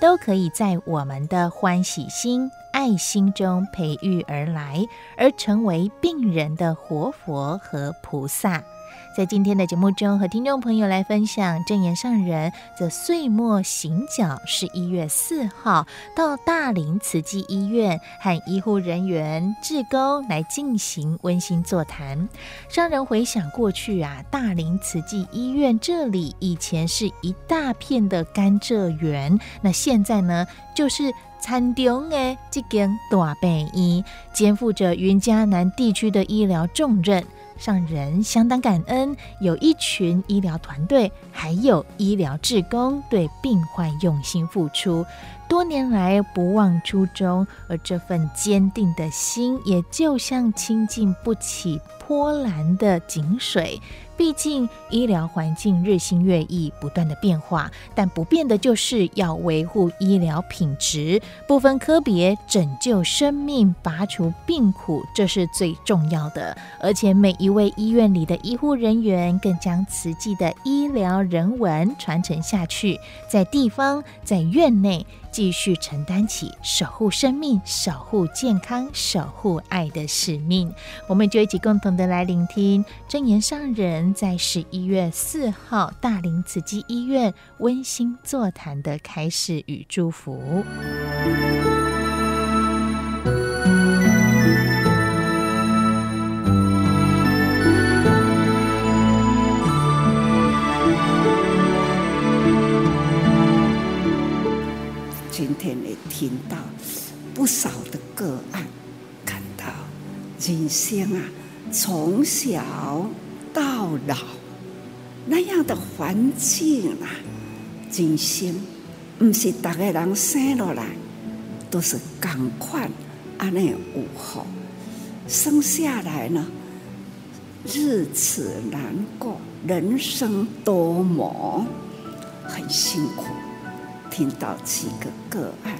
都可以在我们的欢喜心、爱心中培育而来，而成为病人的活佛和菩萨。在今天的节目中，和听众朋友来分享正言上人则岁末行脚，十一月四号到大林慈济医院和医护人员、志工来进行温馨座谈。上人回想过去啊，大林慈济医院这里以前是一大片的甘蔗园，那现在呢，就是田中的这间大病院，肩负着云嘉南地区的医疗重任。让人相当感恩，有一群医疗团队，还有医疗志工对病患用心付出，多年来不忘初衷，而这份坚定的心，也就像清静不起波澜的井水。毕竟医疗环境日新月异，不断的变化，但不变的就是要维护医疗品质，不分科别，拯救生命，拔除病苦，这是最重要的。而且每一位医院里的医护人员，更将慈济的医疗人文传承下去，在地方，在院内。继续承担起守护生命、守护健康、守护爱的使命，我们就一起共同的来聆听证言上人在十一月四号大林慈济医院温馨座谈的开始与祝福。今天也听到不少的个案，看到人生啊，从小到老那样的环境啊，人生不是大个人生下来都是赶快安内无后，生下来呢，日子难过，人生多磨，很辛苦。听到几个个案，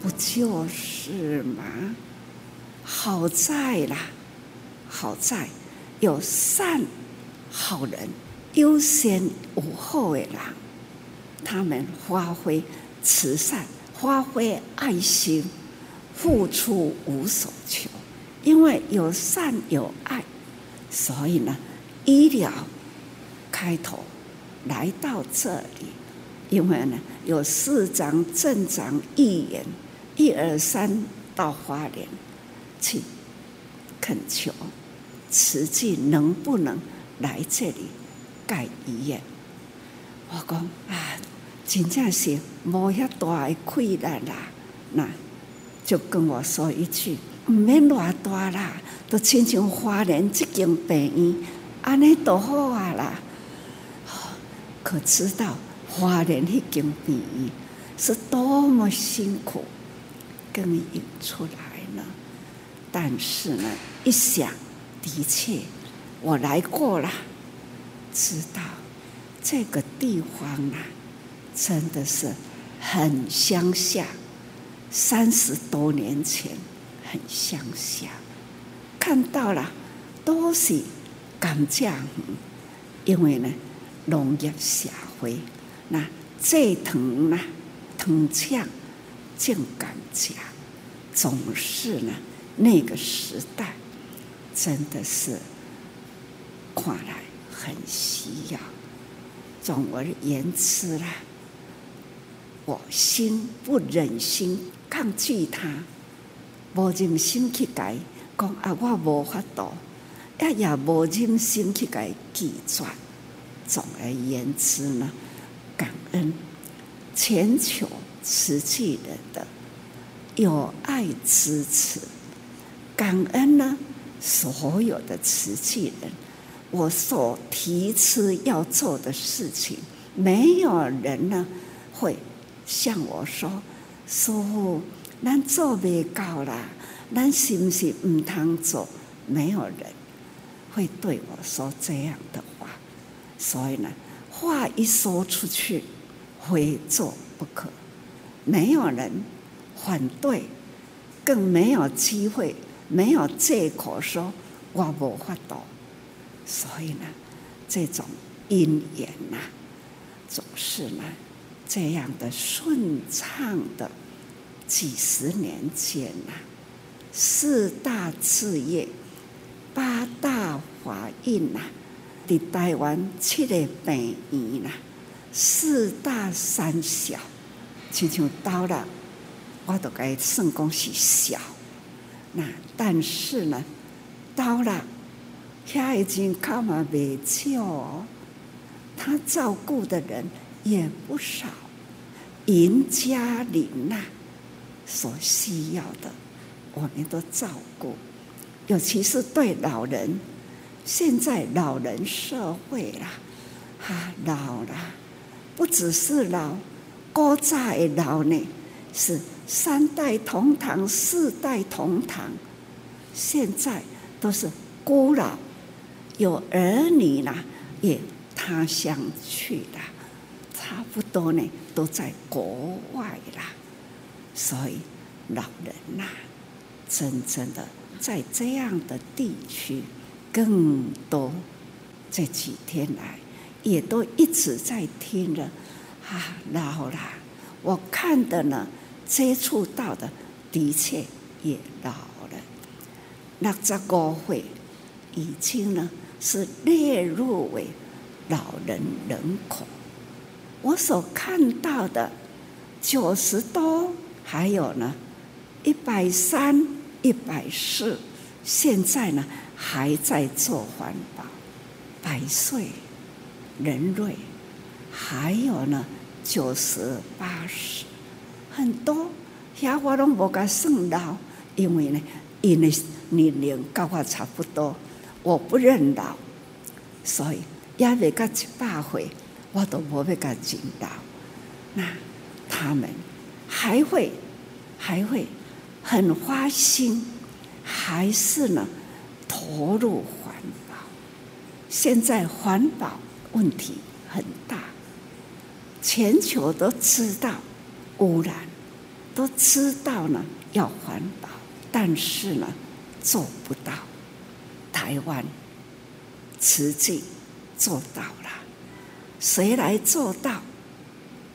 不就是吗？好在啦，好在有善好人优先无后的人，他们发挥慈善，发挥爱心，付出无所求。因为有善有爱，所以呢，医疗开头来到这里。因为呢，有市长、镇长、议员，一二三到花莲去恳求慈济能不能来这里盖医院。我讲啊，真正是无遐大的困难啦，那就跟我说一句，唔免偌大啦，都亲像花莲即间病院，安尼都好啊啦。可知道？花莲迄间病院是多么辛苦耕耘出来呢？但是呢，一想，的确我来过了，知道这个地方啊，真的是很乡下。三十多年前很乡下，看到了都是甘蔗园，因为呢，农业社会。那这藤呢，藤枪净甘蔗，总是呢，那个时代真的是看来很需要。总而言之啦，我心不忍心抗拒他，无忍心去改，讲啊，我无法度，也也无忍心去改拒绝。总而言之呢，感恩全球慈济人的有爱支持，感恩呢所有的慈济人，我所提出要做的事情，没有人呢会向我说：“师父，咱做未到啦，咱是不是唔通做？”没有人会对我说这样的话。所以呢，话一说出去，非做不可。没有人反对，更没有机会，没有借口说我无法度。所以呢，这种因缘呐，总是呢这样的顺畅的。几十年间呐，四大志业，八大法印呐。在台湾七个病院呐，四大三小，亲像到了，我都该算讲是小。那但是呢，到了，他已经靠嘛未少，他照顾的人也不少，严家里呐，所需要的，我们都照顾，尤其是对老人。现在老人社会啦，哈、老了，不只是老，古早的老呢，是三代同堂、四代同堂，现在都是孤老，有儿女啦，也他乡去了，差不多呢，都在国外啦，所以老人呐、真正的在这样的地区。更多这几天来，也都一直在听着啊，老了，我看的呢，接触到的的确也老了。那这个会已经呢是列入为老人人口。我所看到的九十多，还有呢一百三、一百四，现在呢。还在做环保，百岁、人瑞，还有呢，九十八十，很多，遐我拢无甲算到，因为呢，因为年龄跟我差不多，我不认老，所以也未甲一百岁，我都无要甲认老。那他们还会还会很花心，还是呢？投入环保，现在环保问题很大，全球都知道污染，都知道呢要环保，但是呢做不到。台湾慈济做到了，谁来做到？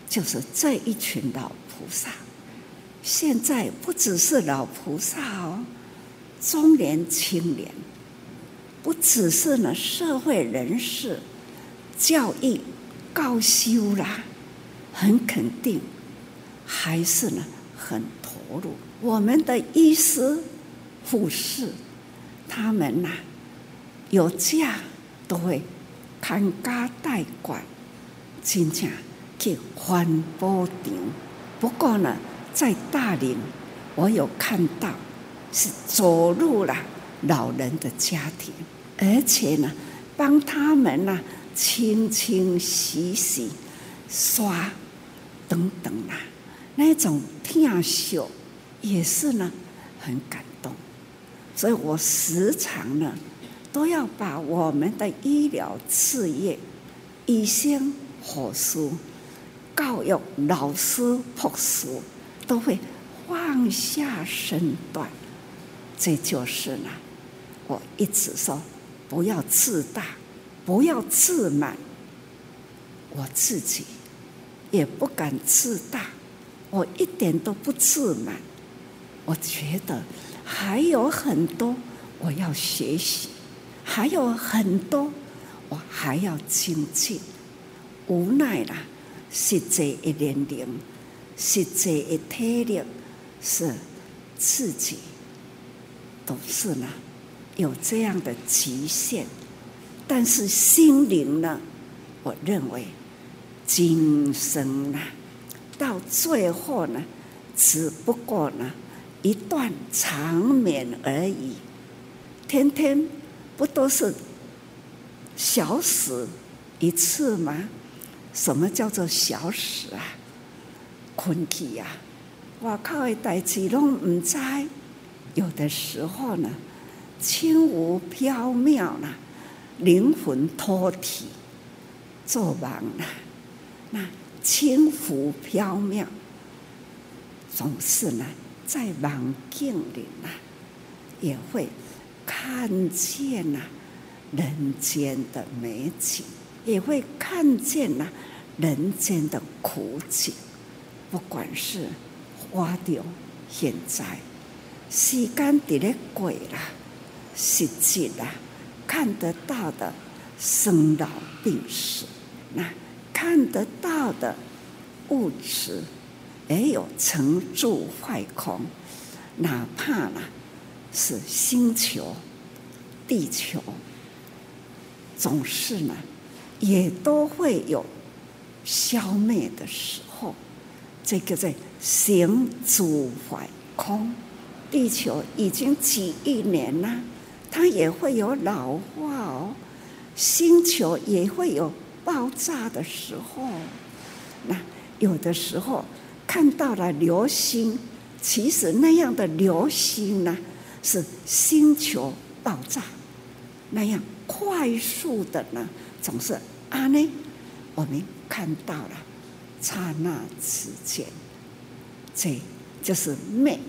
就是这一群老菩萨。现在不只是老菩萨哦，中年青年。不只是呢，社会人士、教育、高修啦，很肯定，还是呢很投入。我们的医师、护士，他们呐、有家都会看家带管，真正去环保场。不过呢，在大林，我有看到是走入了。老人的家庭，而且呢，帮他们呢清清洗洗、刷等等啊，那种疼惜也是呢很感动。所以我时常呢都要把我们的医疗事业、医生、护士、教育老师、博士都会放下身段，这就是呢。我一直说，不要自大，不要自满。我自己也不敢自大，我一点都不自满。我觉得还有很多我要学习，还有很多我还要精进。无奈啦，实际一年龄实际的体力是自己都是呢，有这样的极限，但是心灵呢，我认为今生呢，到最后呢，只不过呢一段长眠而已，天天不都是小死一次吗？什么叫做小死啊？困去呀，外口的代志拢唔知，有的时候呢，轻无缥缈啦，灵魂脱体做梦啦，那轻浮缥缈，总是呢，在梦境里呢，也会看见呐人间的美景，也会看见呐人间的苦景。不管是花掉现在，时间在咧过啦，实际啦，看得到的生老病死，那看得到的物质也有成住坏空，哪怕呢是星球、地球，总是呢也都会有消灭的时候。这个在行住坏空，地球已经几亿年了，它也会有老化哦。星球也会有爆炸的时候。那有的时候看到了流星，其实那样的流星呢，是星球爆炸那样快速的呢，总是啊呢，我们看到了。刹那之间，这就是美。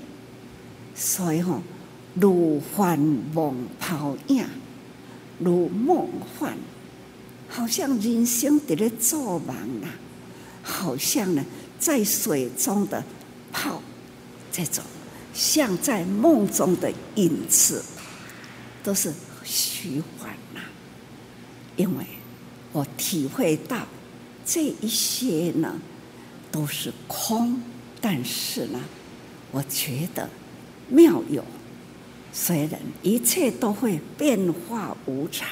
所以吼，如幻梦泡影，如梦幻，好像人生在咧做梦啦，好像呢在水中的泡，这种像在梦中的影子，都是虚幻呐。因为我体会到。这一些呢，都是空，但是呢，我觉得妙有。虽然一切都会变化无常，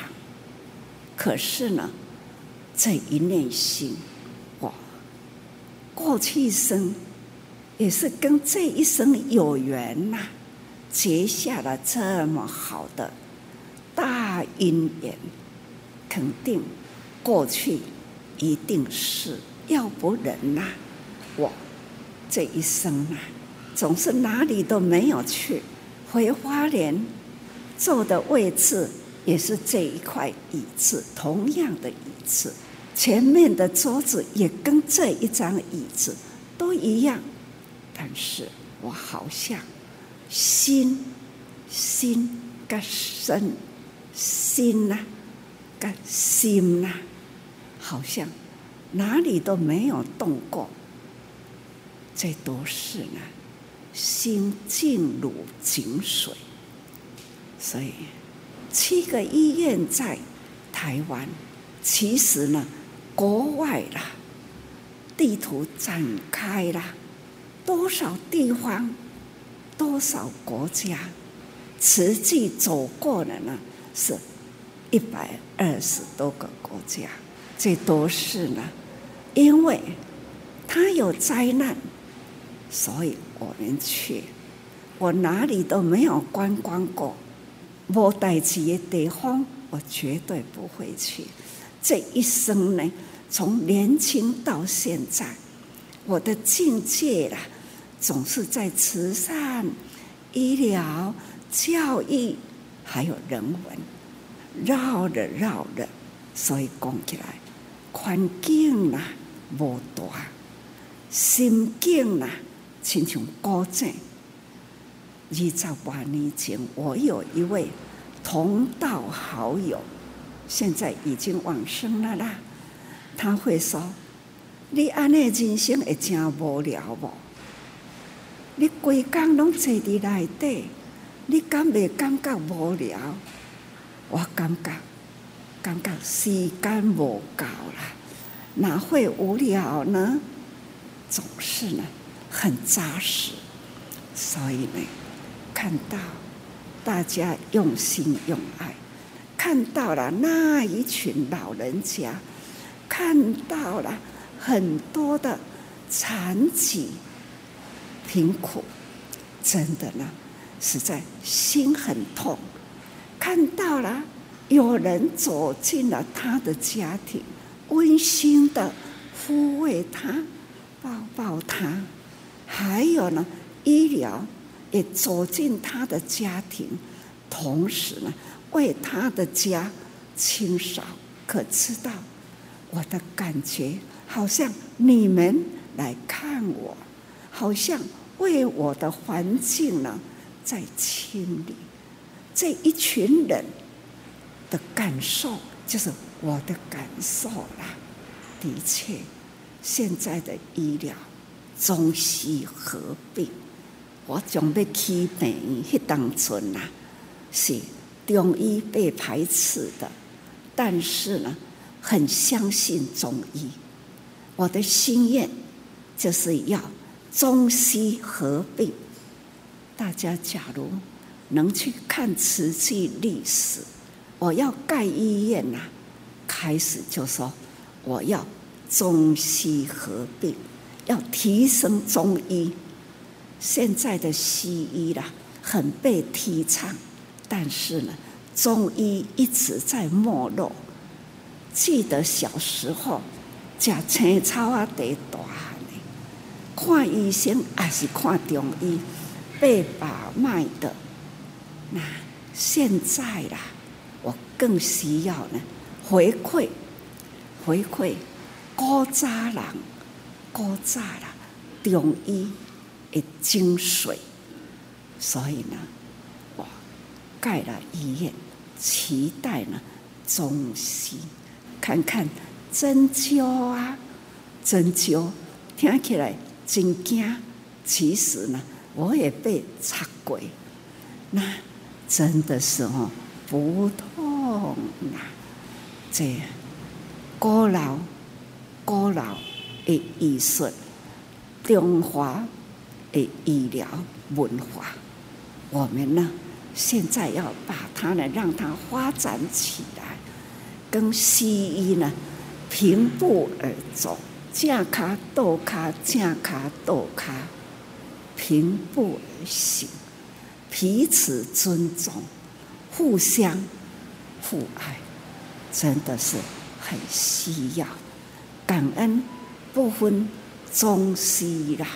可是呢，这一念心，哇，过去生也是跟这一生有缘呐、结下了这么好的大因缘，肯定过去。一定是要不然呐，我这一生啊，总是哪里都没有去。回花莲坐的位置也是这一块椅子，同样的椅子，前面的桌子也跟这一张椅子都一样。但是我好像心心跟身心呐、啊，跟心呐、好像哪里都没有动过，这都是呢，心静如井水。所以七个医院在台湾，其实呢，国外啦，地图展开啦，多少地方，多少国家，实际走过的呢，是一百二十多个国家。这都是呢，因为他有灾难，所以我们去。我哪里都没有观光过，没带去的地方，我绝对不会去。这一生呢，从年轻到现在，我的境界啦，总是在慈善、医疗、教育，还有人文，绕着绕着，所以讲起来。环境呐，无大；心境呐，亲像古井。二十八年前，我有一位同道好友，现在已经往生了啦。他会说：“你安尼人生会真无聊无？你规工拢坐伫内底，你敢袂感觉无聊？我感觉。”感觉时间无够了，哪会无聊呢？总是呢，很扎实。所以呢，看到大家用心用爱，看到了那一群老人家，看到了很多的残疾、贫苦，真的呢，实在心很痛。看到了有人走进了他的家庭，温馨的抚慰他、抱抱他，还有呢。医疗也走进他的家庭，同时呢，为他的家清扫。可知道我的感觉，好像你们来看我，好像为我的环境呢在清理。这一群人的感受，就是我的感受啦。的确，现在的医疗中西合并。我准备去病院，迄当阵呐，是中医被排斥的，但是呢，很相信中医。我的心愿就是要中西合并。大家假如能去看瓷器历史，我要盖医院呐，开始就说我要中西合并，要提升中医。现在的西医啦，很被提倡，但是呢，中医一直在没落。记得小时候吃青草啊，得大汉的，看医生还是看中医，被把脉的。那现在啦，我更需要呢回馈，回馈古早人，古早人中医。的精髓，所以呢，我盖了医院，期待呢中西看看针灸啊，针灸听起来真惊，其实呢，我也被插过，那真的是哦不痛啊，这古老古老的艺术，中华。的医疗文化，我们呢现在要把它呢让它发展起来，跟西医呢平步而走，正卡倒卡，正卡倒卡，平步而行，彼此尊重，互相互爱，真的是很需要感恩，不分中西啦。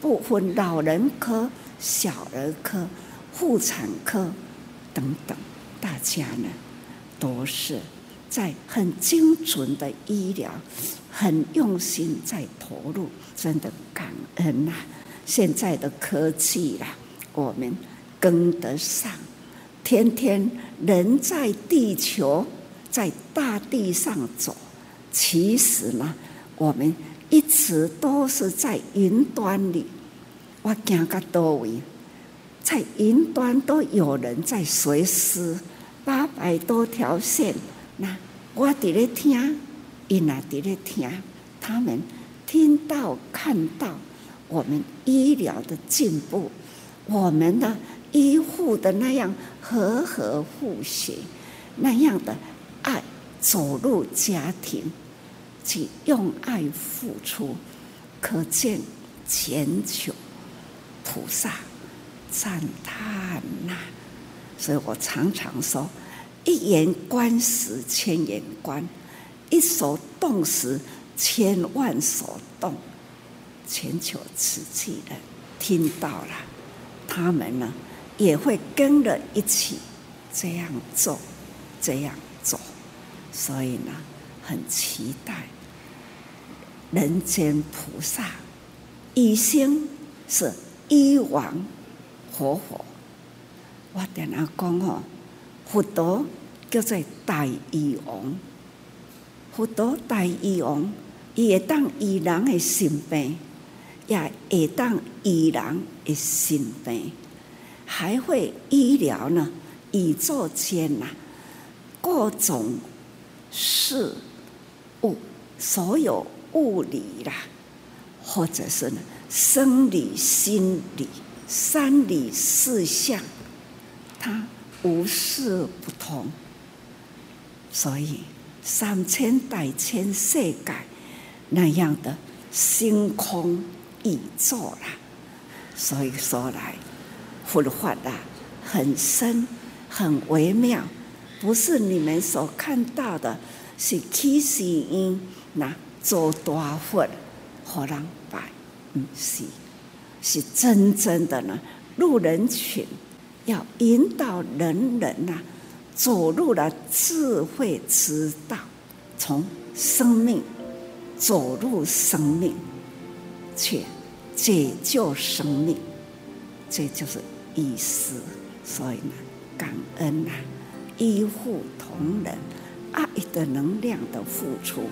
不分老人科、小儿科、妇产科等等，大家呢都是在很精准的医疗，很用心在投入，真的感恩呐、现在的科技啦，我们跟得上，天天人在地球，在大地上走，其实呢，我们一直都是在云端里。我讲个多位，在云端都有人在随时八百多条线。我伫咧听，伊也伫咧听，他们听到看到我们医疗的进步，我们的医护的那样和和互协，那样的爱走入家庭，去用爱付出，可见全球。菩萨赞叹呐，所以我常常说：一言观时，千言观；一手动时，千万手动。全球瓷器人听到了，他们呢也会跟着一起这样做，这样做。所以呢，很期待人间菩萨一心是。一王活佛，我跟他讲哦，佛陀叫做大医王，佛陀大医王，伊会当医人的心病，也会当医人的心病，还会医疗呢，宇宙间呐，各种事物，所有物理啦，或者是呢。生理、心理三理四相，它无事不通。所以三千百千世界那样的星空宇宙啦，所以说来佛法啊，很深很微妙，不是你们所看到的，是起始因那做大佛，何人拜？不是，是真正的呢，入人群，要引导人人呐、啊，走入了智慧之道，从生命走入生命，去解救生命，这就是意思。所以呢，感恩呐、啊，医护同仁，爱的能量的付出。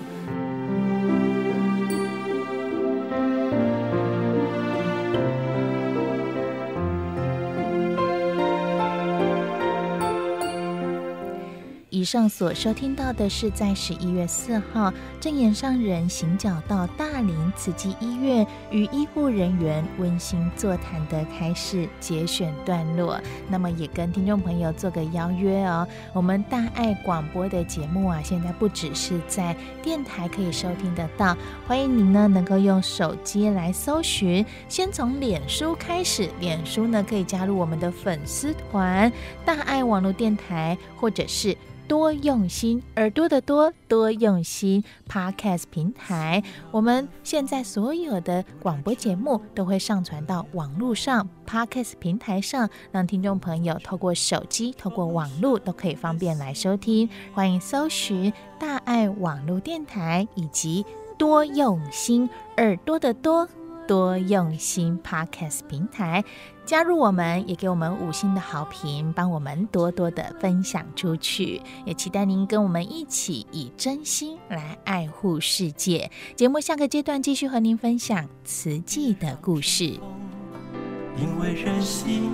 上所收听到的是在十一月四号证严上人行脚到大林慈济医院与医护人员温馨座谈的开始节选段落。那么也跟听众朋友做个邀约哦，我们大爱广播的节目啊，现在不只是在电台可以收听得到，欢迎您呢能够用手机来搜寻，先从脸书开始，脸书呢可以加入我们的粉丝团大爱网络电台，或者是。多用心，耳朵的多，多用心。Podcast 平台，我们现在所有的广播节目都会上传到网络上，Podcast 平台上，让听众朋友透过手机、透过网络都可以方便来收听。欢迎搜寻大爱网络电台以及多用心，耳朵的多。多用心 Podcast 平台，加入我们，也给我们五星的好评，帮我们多多的分享出去。也期待您跟我们一起以真心来爱护世界。节目下个阶段继续和您分享慈济的故事。因为人心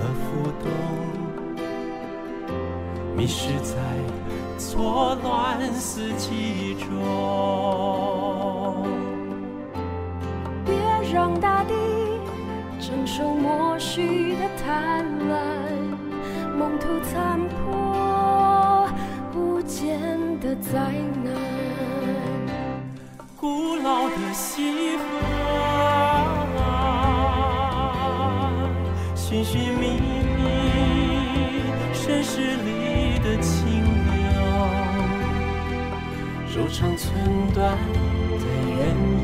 而浮动，迷失在错乱四季中。别让大地承受默许的贪婪，梦途残破不见的灾难。古老的西河，寻寻觅觅，深室里的清流，柔肠寸断的缘由，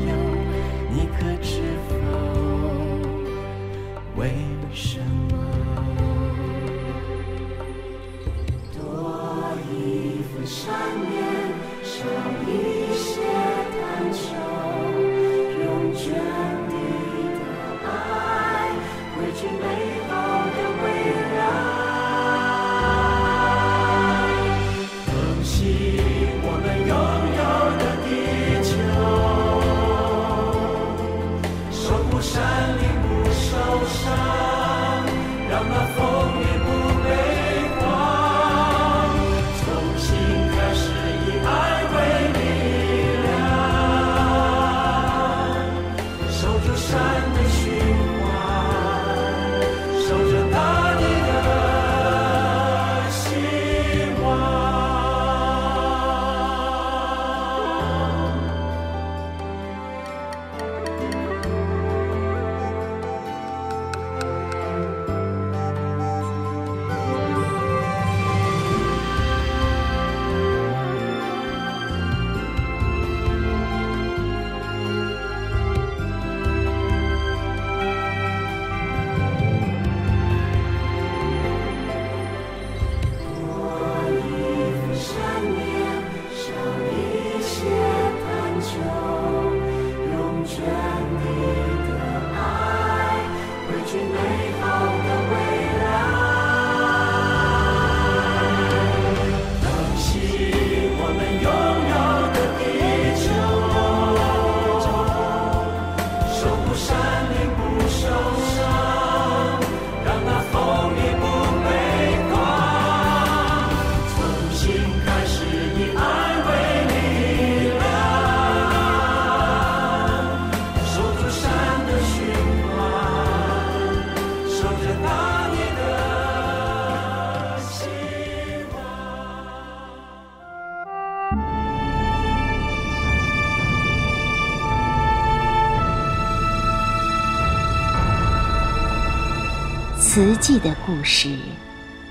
慈济的故事，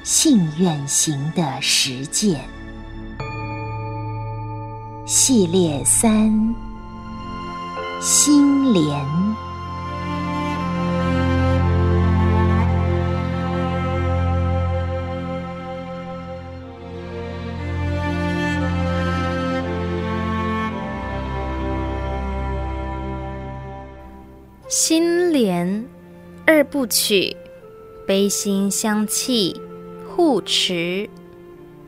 信愿行的实践系列三：心莲。心莲二部曲，悲心相契护持。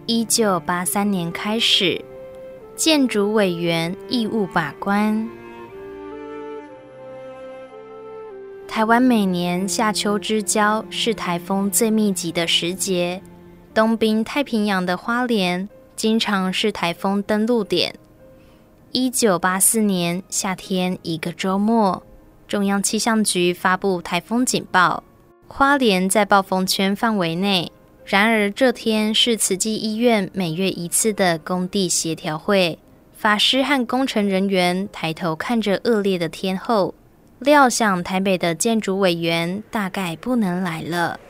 一九八三年开始，建筑委员义务把关。台湾每年夏秋之交是台风最密集的时节，东滨太平洋的花莲经常是台风登陆点。一九八四年夏天一个周末。中央气象局发布台风警报，花莲在暴风圈范围内。然而这天是慈济医院每月一次的工地协调会，法师和工程人员抬头看着恶劣的天后，料想台北的建筑委员大概不能来了。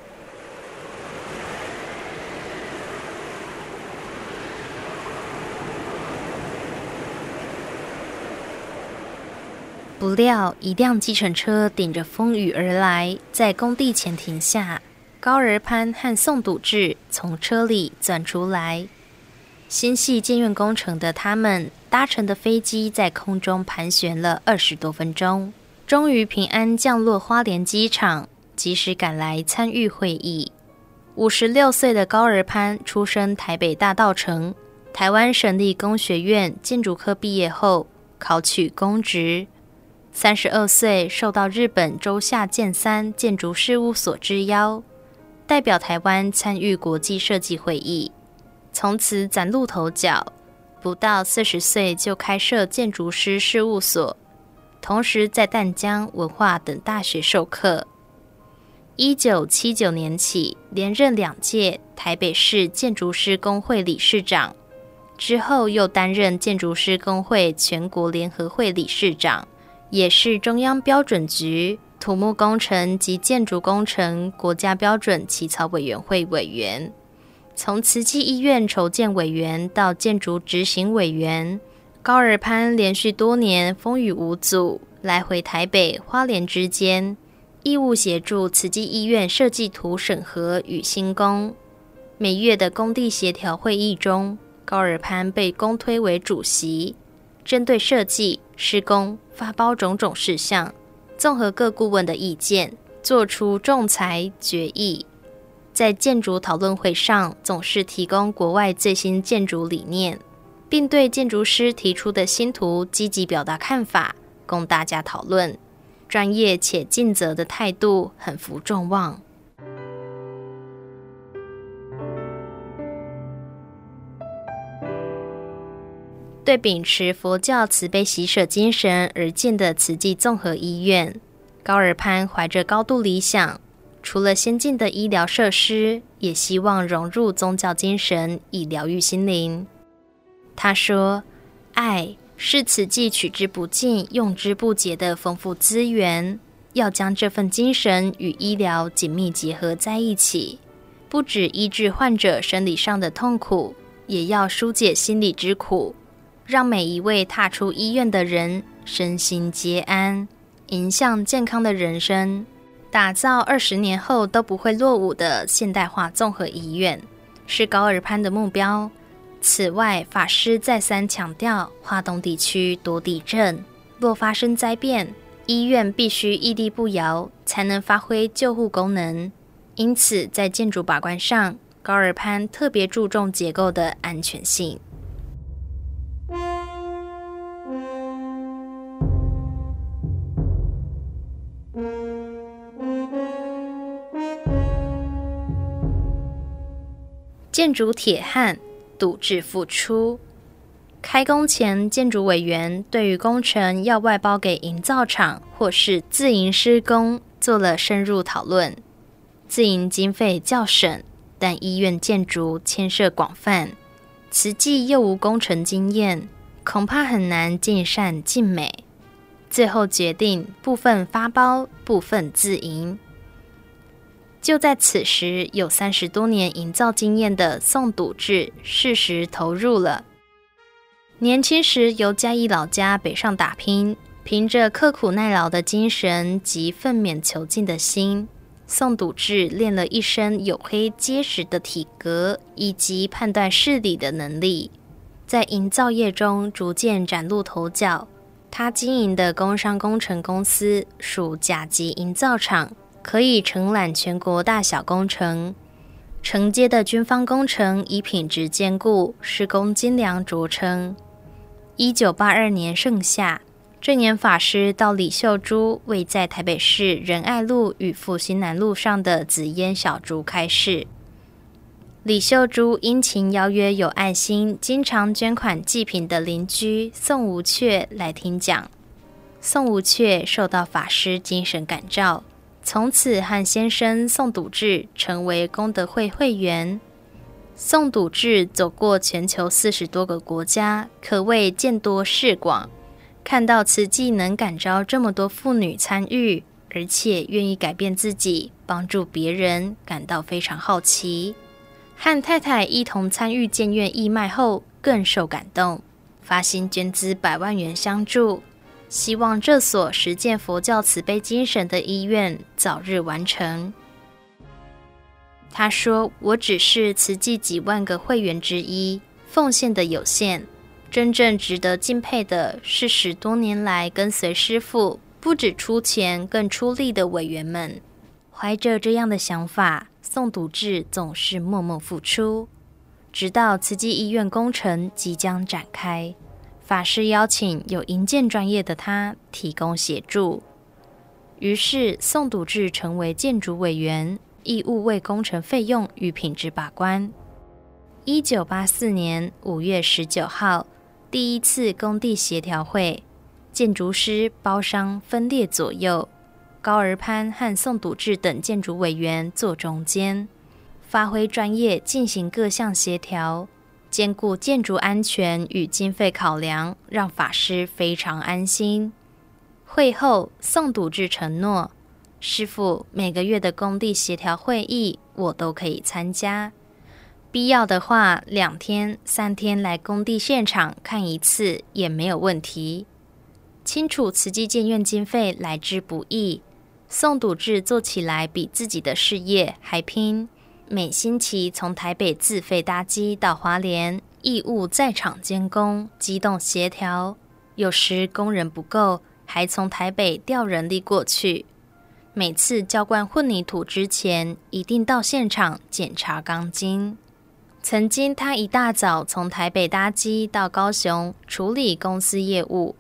不料，一辆计程车顶着风雨而来，在工地前停下。高而潘和宋笃志从车里钻出来。心系建院工程的他们，搭乘的飞机在空中盘旋了二十多分钟，终于平安降落花莲机场，及时赶来参与会议。五十六岁的高而潘出生台北大道城，台湾省立工学院建筑科毕业后，考取公职。三十二岁，受到日本州下建三建筑事务所之邀，代表台湾参与国际设计会议，从此崭露头角。不到四十岁就开设建筑师事务所，同时在淡江文化等大学授课。一九七九年起，连任两届台北市建筑师工会理事长，之后又担任建筑师工会全国联合会理事长。也是中央标准局土木工程及建筑工程国家标准起草委员会委员，从慈济医院筹建委员到建筑执行委员，高尔潘连续多年风雨无阻，来回台北、花莲之间，义务协助慈济医院设计图审核与新工。每月的工地协调会议中，高尔潘被公推为主席。针对设计、施工、发包种种事项，综合各顾问的意见，做出仲裁决议。在建筑讨论会上，总是提供国外最新建筑理念，并对建筑师提出的新图积极表达看法，供大家讨论。专业且尽责的态度，很服众望。对秉持佛教慈悲喜舍精神而建的慈济综合医院，高尔潘怀着高度理想，除了先进的医疗设施，也希望融入宗教精神以疗愈心灵。他说：“爱是慈济取之不尽、用之不竭的丰富资源，要将这份精神与医疗紧密结合在一起，不只医治患者生理上的痛苦，也要疏解心理之苦。”让每一位踏出医院的人身心皆安，迎向健康的人生，打造二十年后都不会落伍的现代化综合医院，是高尔潘的目标。此外，法师再三强调，花东地区多地震，若发生灾变，医院必须屹立不摇，才能发挥救护功能。因此，在建筑把关上，高尔潘特别注重结构的安全性。建筑铁汉笃志付出。开工前，建筑委员对于工程要外包给营造厂或是自营施工做了深入讨论。自营经费较省，但医院建筑牵涉广泛，慈济又无工程经验，恐怕很难尽善尽美。最后决定部分发包，部分自营。就在此时，有三十多年营造经验的宋笃志适时投入了。年轻时由嘉义老家北上打拼，凭着刻苦耐劳的精神及奋勉求进的心，宋笃志练了一身黝黑结实的体格以及判断事理的能力，在营造业中逐渐崭露头角。他经营的工商工程公司属甲级营造厂。可以承揽全国大小工程，承接的军方工程以品质坚固、施工精良著称。一九八二年盛夏，证严法师到李秀珠位在台北市仁爱路与复兴南路上的紫烟小筑开示。李秀珠殷勤邀约有爱心、经常捐款济贫的邻居宋无阙来听讲。宋无阙受到法师精神感召。从此和先生宋笃志成为功德会会员。宋笃志走过全球四十多个国家，可谓见多识广。看到慈济能感召这么多妇女参与，而且愿意改变自己，帮助别人，感到非常好奇。和太太一同参与建院义卖后，更受感动，发心捐资百万元相助。希望这所实践佛教慈悲精神的医院早日完成。他说：“我只是慈济几万个会员之一，奉献的有限。真正值得敬佩的是十多年来跟随师父，不只出钱，更出力的委员们。怀着这样的想法，宋笃志总是默默付出，直到慈济医院工程即将展开。”法师邀请有营建专业的他提供协助，于是宋笃志成为建筑委员，义务为工程费用与品质把关。一九八四年五月十九号，第一次工地协调会，建筑师、包商分列左右，高尔潘和宋笃志等建筑委员坐中间，发挥专业进行各项协调。兼顾建筑安全与经费考量，让法师非常安心。会后，宋笃志承诺：“师傅每个月的工地协调会议，我都可以参加。必要的话，两天、三天来工地现场看一次也没有问题。”清楚慈济建院经费来之不易，宋笃志做起来比自己的事业还拼。每星期从台北自费搭机到华联，义务在场监工、机动协调。有时工人不够，还从台北调人力过去。每次浇灌混凝土之前，一定到现场检查钢筋。曾经，他一大早从台北搭机到高雄处理公司业务，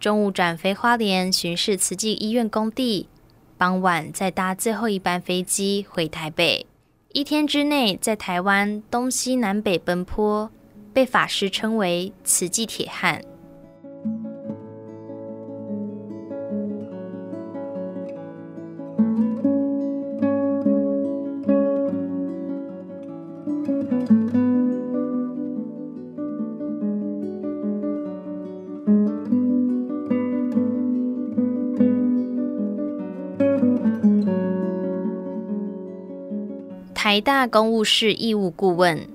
中午转飞花莲巡视慈济医院工地，傍晚再搭最后一班飞机回台北。一天之内，在台湾东西南北奔波，被法师称为“慈济铁汉”。台大公务室义务顾问，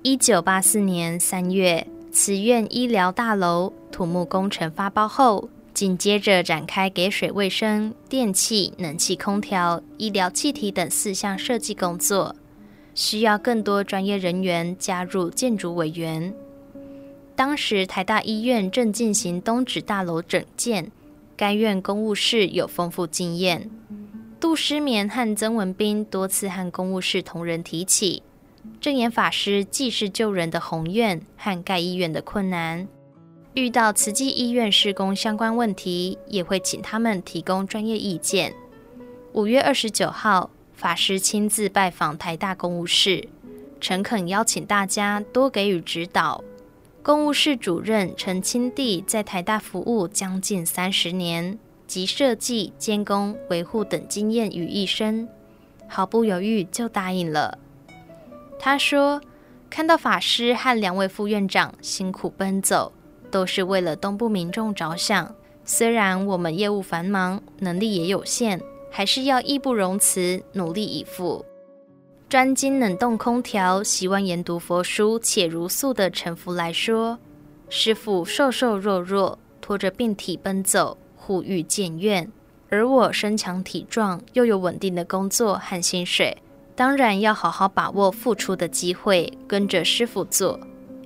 一九八四年三月，慈院医疗大楼土木工程发包后，紧接着展开给水卫生、电气、冷气、空调、医疗气体等四项设计工作，需要更多专业人员加入建筑委员。当时台大医院正进行东址大楼整建，该院公务室有丰富经验。杜诗眠和曾文彬多次和公务室同仁提起，证严法师既是救人的宏愿和盖医院的困难，遇到慈济医院施工相关问题，也会请他们提供专业意见。五月二十九号，法师亲自拜访台大公务室，诚恳邀请大家多给予指导。公务室主任陈清娣在台大服务将近三十年。集设计、监工、维护等经验于一身，毫不犹豫就答应了。他说：“看到法师和两位副院长辛苦奔走，都是为了东部民众着想。虽然我们业务繁忙，能力也有限，还是要义不容辞，努力以赴。专精冷冻空调，习惯研读佛书且如素的陈福来说：“师傅瘦瘦弱弱，拖着病体奔走，护育建院；而我身强体壮，又有稳定的工作和薪水，当然要好好把握付出的机会，跟着师傅做。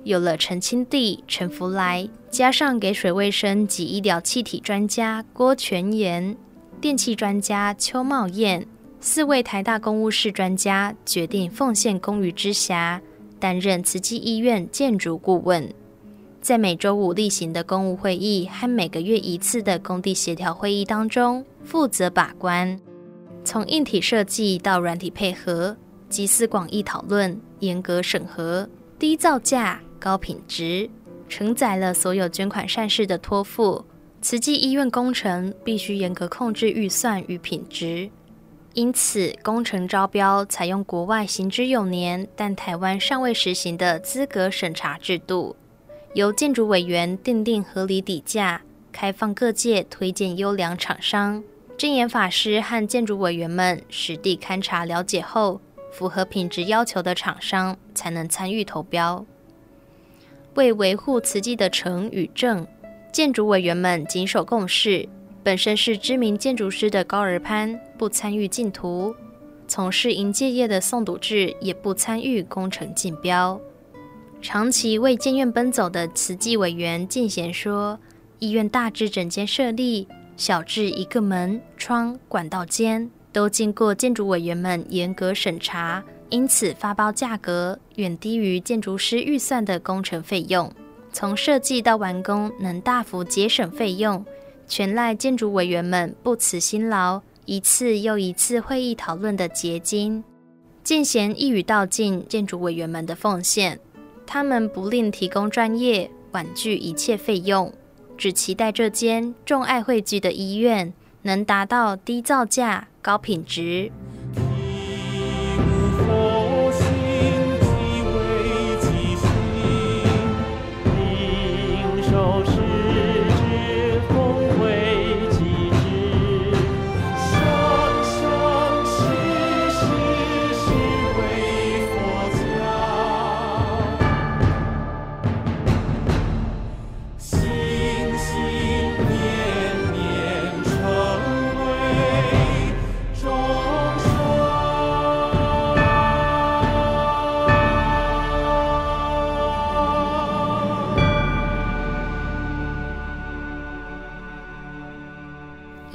有了陈清帝、陈福来，加上给水卫生及医疗气体专家郭全言。”电气专家邱茂燕，四位台大公务室专家决定奉献公余之暇，担任慈济医院建筑顾问，在每周五例行的公务会议和每个月一次的工地协调会议当中，负责把关，从硬体设计到软体配合，集思广益讨论，严格审核，低造价、高品质，承载了所有捐款善事的托付。慈济医院工程必须严格控制预算与品质，因此工程招标采用国外行之有年但台湾尚未实行的资格审查制度，由建筑委员订定合理底价，开放各界推荐优良厂商，证严法师和建筑委员们实地勘察了解后，符合品质要求的厂商才能参与投标。为维护瓷器的诚与正。建筑委员们谨守共识，本身是知名建筑师的高尔潘不参与竞图，从事营建业的宋笃志也不参与工程竞标。长期为建院奔走的慈济委员进贤说：“医院大至整间设立，小至一个门窗、管道间，都经过建筑委员们严格审查，因此发包价格远低于建筑师预算的工程费用。”从设计到完工，能大幅节省费用，全赖建筑委员们不辞辛劳，一次又一次会议讨论的结晶。进贤一语道尽建筑委员们的奉献，他们不吝提供专业，婉拒一切费用，只期待这间众爱汇聚的医院能达到低造价、高品质。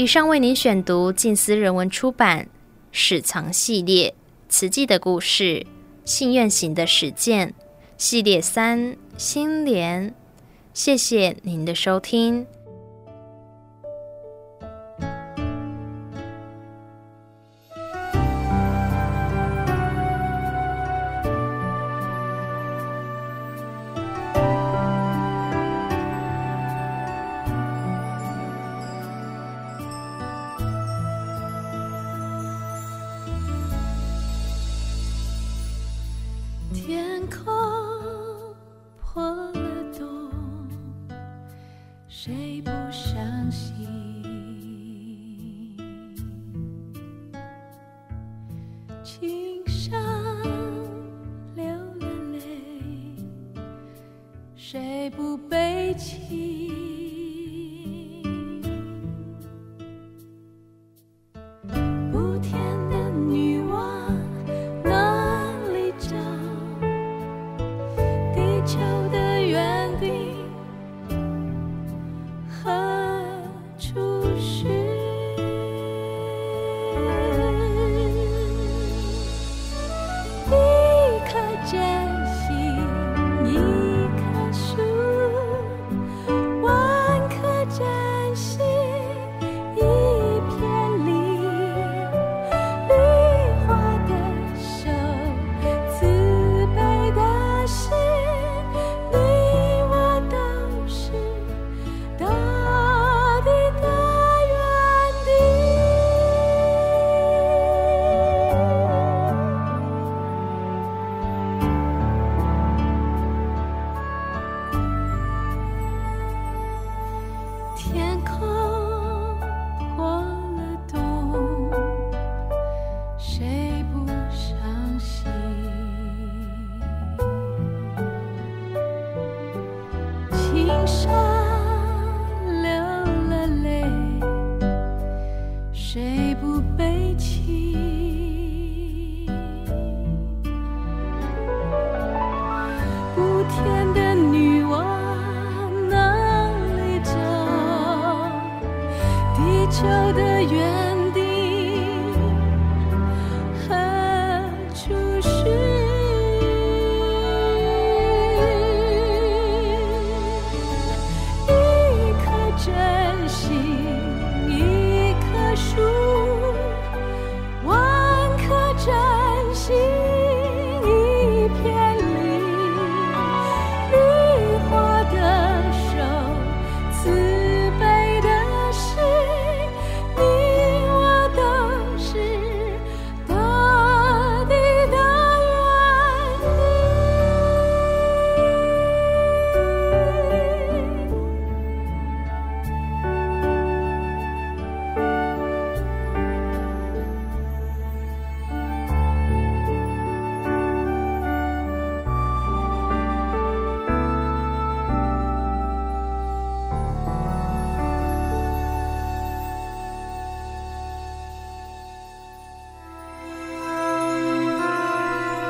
上为您选读近思人文出版《史藏系列：慈济的故事、信愿行的实践》系列三心莲。谢谢您的收听。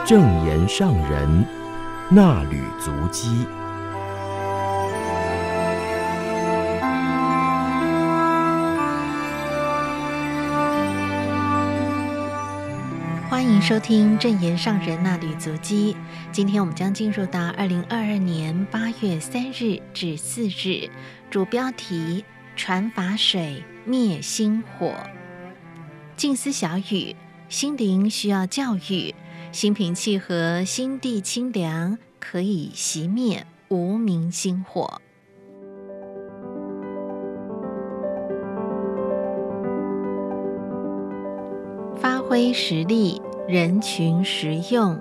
正言上人那履足迹，欢迎收听正言上人那履足迹。今天我们将进入到二零二二年八月三日至四日，主标题：传法水灭心火。静思小语：心灵需要教育。心平气和，心地清凉，可以熄灭无明心火。发挥实力，人群实用。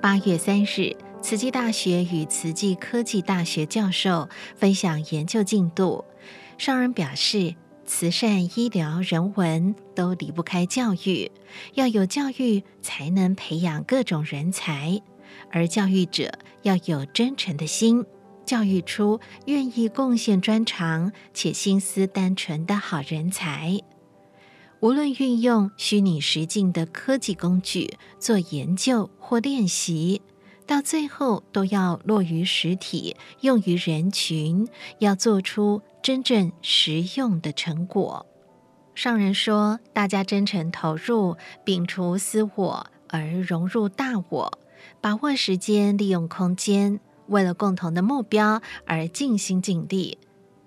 八月三日，慈济大学与慈济科技大学教授分享研究进度。上人表示，慈善、医疗、人文都离不开教育，要有教育才能培养各种人才，而教育者要有真诚的心，教育出愿意贡献专长且心思单纯的好人才。无论运用虚拟实境的科技工具做研究或练习，到最后都要落于实体，用于人群，要做出真正实用的成果。上人说：“大家真诚投入，摒除私我，而融入大我，把握时间，利用空间，为了共同的目标而尽心尽力。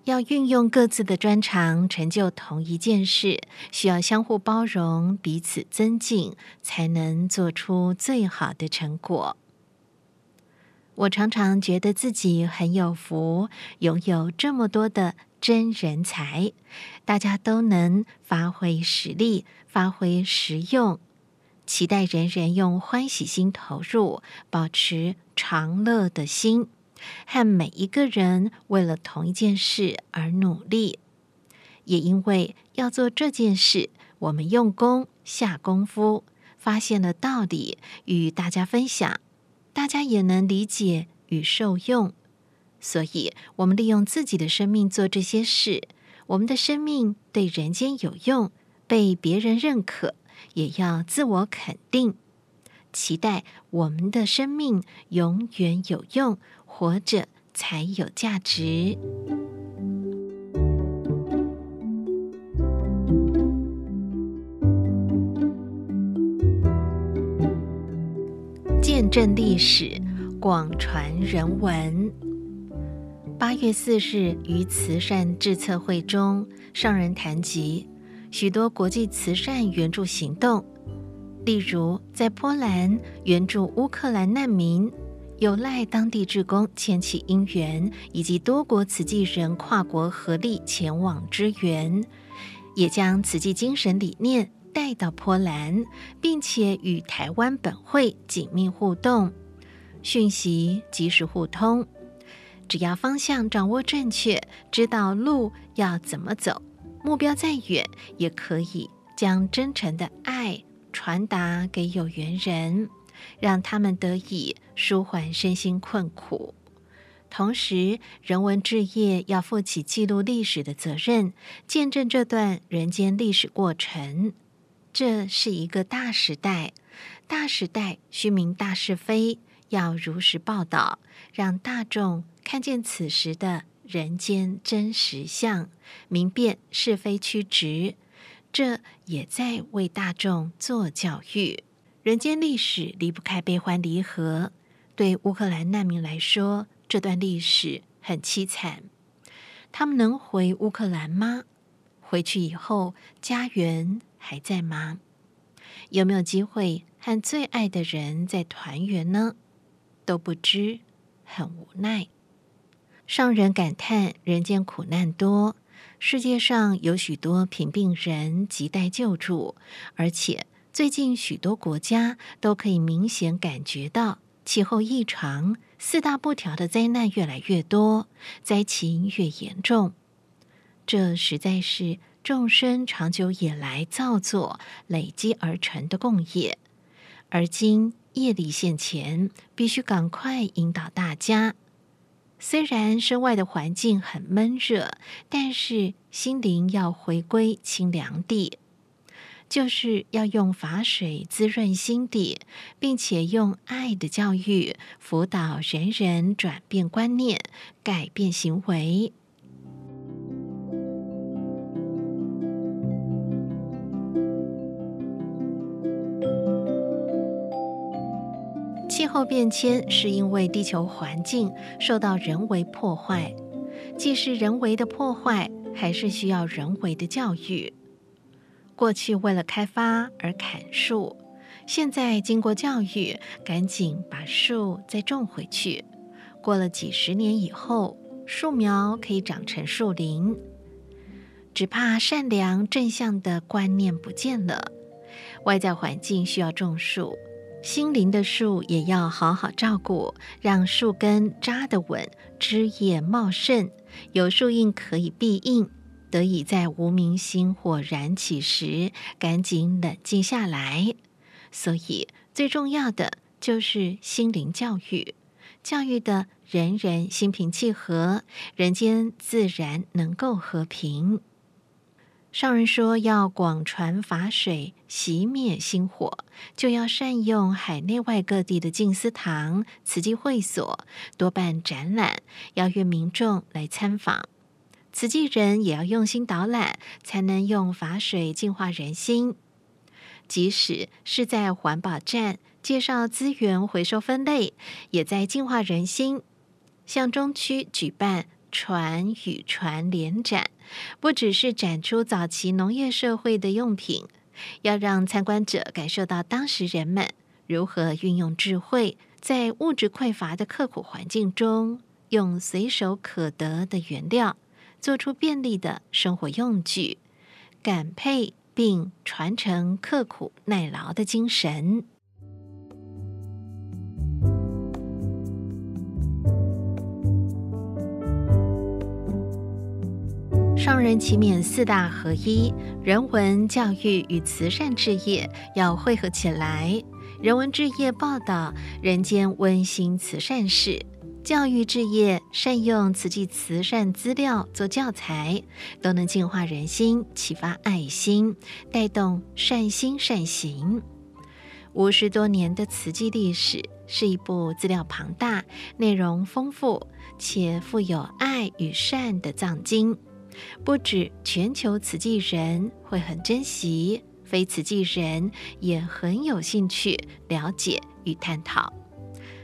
要运用各自的专长，成就同一件事，需要相互包容，彼此增进，才能做出最好的成果。”我常常觉得自己很有福，拥有这么多的真人才，大家都能发挥实力，发挥实用。期待人人用欢喜心投入，保持常乐的心，和每一个人为了同一件事而努力。也因为要做这件事，我们用功下功夫，发现了道理，与大家分享。大家也能理解与受用，所以我们利用自己的生命做这些事。我们的生命对人间有用，被别人认可，也要自我肯定。期待我们的生命永远有用，活着才有价值。见证历史，广传人文。八月四日于慈善智策会中，上人谈及许多国际慈善援助行动，例如在波兰援助乌克兰难民，有赖当地志工牵起因缘，以及多国慈济人跨国合力前往支援，也将慈济精神理念。带到波兰，并且与台湾本会紧密互动，讯息及时互通。只要方向掌握正确，知道路要怎么走，目标再远，也可以将真诚的爱传达给有缘人，让他们得以舒缓身心困苦。同时，人文置业要负起记录历史的责任，见证这段人间历史过程。这是一个大时代，大时代须明大是非，要如实报道，让大众看见此时的人间真实相，明辨是非曲直。这也在为大众做教育。人间历史离不开悲欢离合，对乌克兰难民来说，这段历史很凄惨。他们能回乌克兰吗？回去以后，家园还在吗？有没有机会和最爱的人再团圆呢？都不知，很无奈。上人感叹：人间苦难多，世界上有许多贫病人亟待救助，而且。最近许多国家都可以明显感觉到气候异常，四大不调的灾难越来越多，灾情越严重。这实在是众生长久以来造作累积而成的共业，而今业力现前，必须赶快引导大家。虽然身外的环境很闷热，但是心灵要回归清凉地。就是要用法水滋润心底，并且用爱的教育辅导人人转变观念、改变行为。气候变迁是因为地球环境受到人为破坏，既是人为的破坏，还是需要人为的教育。过去为了开发而砍树，现在经过教育，赶紧把树再种回去。过了几十年以后，树苗可以长成树林。只怕善良正向的观念不见了。外在环境需要种树，心灵的树也要好好照顾，让树根扎得稳，枝叶茂盛，有树荫可以避荫。得以在无明心火燃起时，赶紧冷静下来。所以最重要的就是心灵教育，教育的人人心平气和，人间自然能够和平。上人说要广传法水，熄灭心火，就要善用海内外各地的静思堂、慈济会所，多办展览，邀约民众来参访。慈济人也要用心导览，才能用法水净化人心。即使是在环保站介绍资源回收分类，也在净化人心。像中区举办船与船联展，不只是展出早期农业社会的用品，要让参观者感受到当时人们如何运用智慧，在物质匮乏的刻苦环境中，用随手可得的原料。做出便利的生活用具，感佩并传承刻苦耐劳的精神。上人启勉四大合一，人文教育与慈善志业要汇合起来。人文志业报道人间温馨慈善事。教育志业善用慈济慈善资料做教材，都能净化人心，启发爱心，带动善心善行。五十多年的慈济历史是一部资料庞大、内容丰富且富有爱与善的藏经，不止全球慈济人会很珍惜，非慈济人也很有兴趣了解与探讨。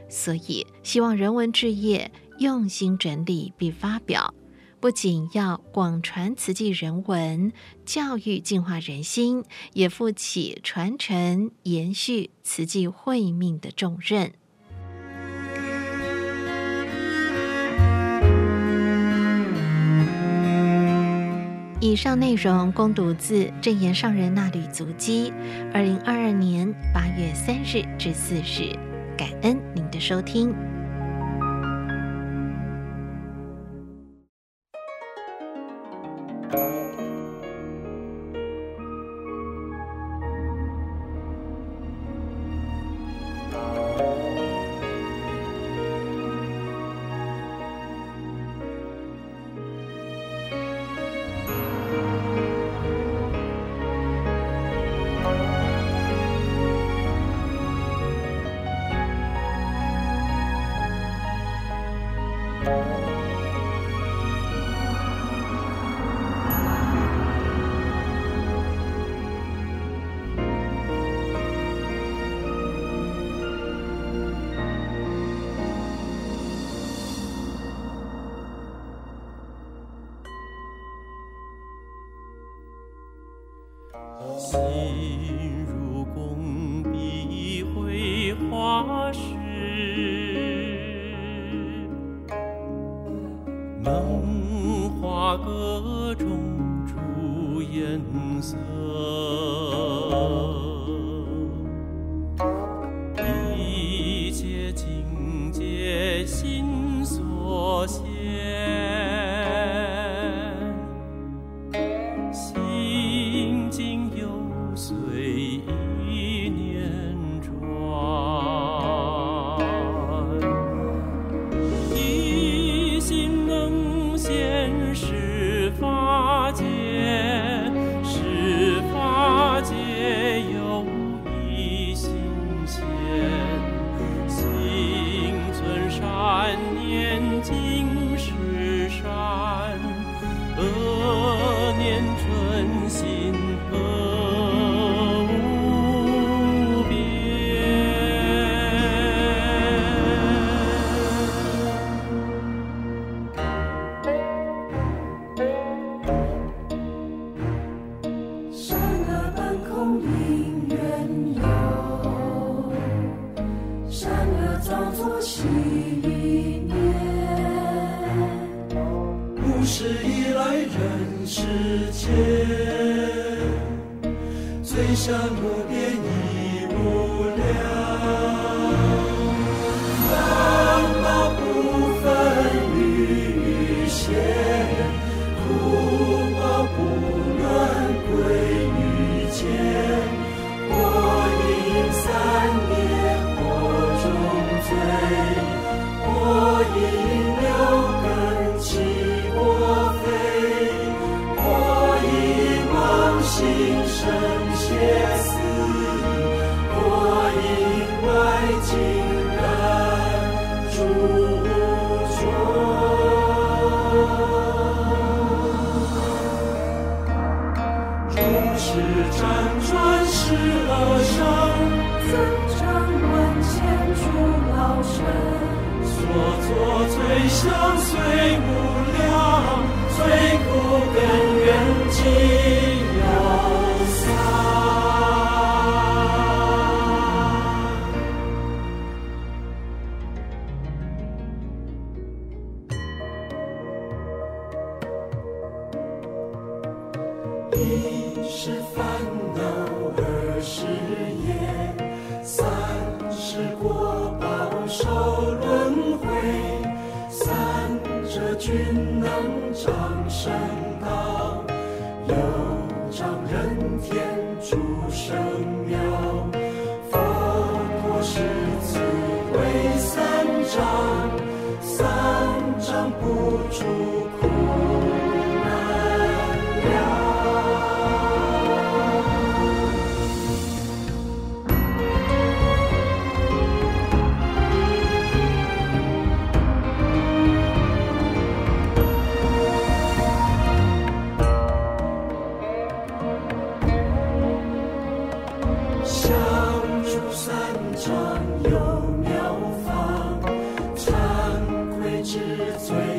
所以，希望人文置业用心整理并发表，不仅要广传慈济人文，教育净化人心，也负起传承延续慈济慧命的重任。以上内容供读自正言上人那旅足迹，二零二二年八月三日至四日。感恩您的收听。心如工笔绘画时能画各种主颜色。是最。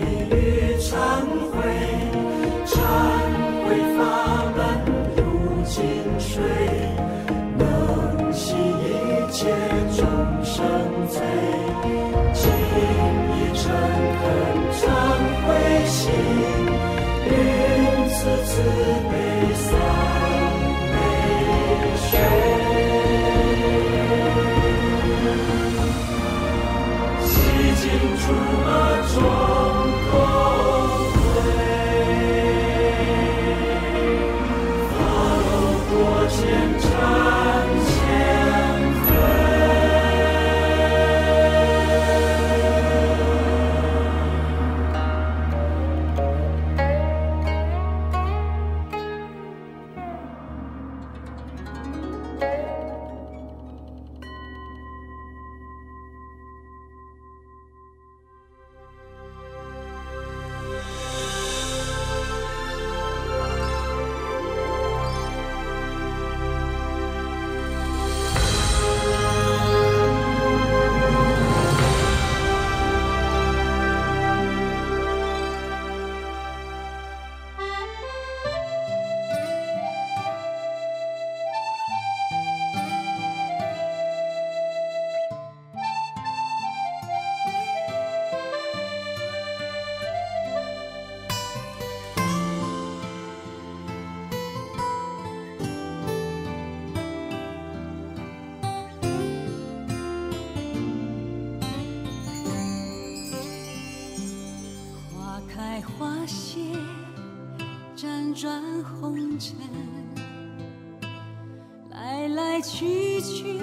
来去去，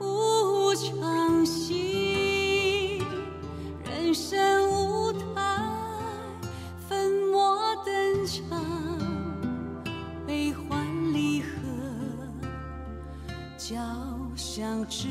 无常戏，人生舞台，粉墨登场，悲欢离合，交相知。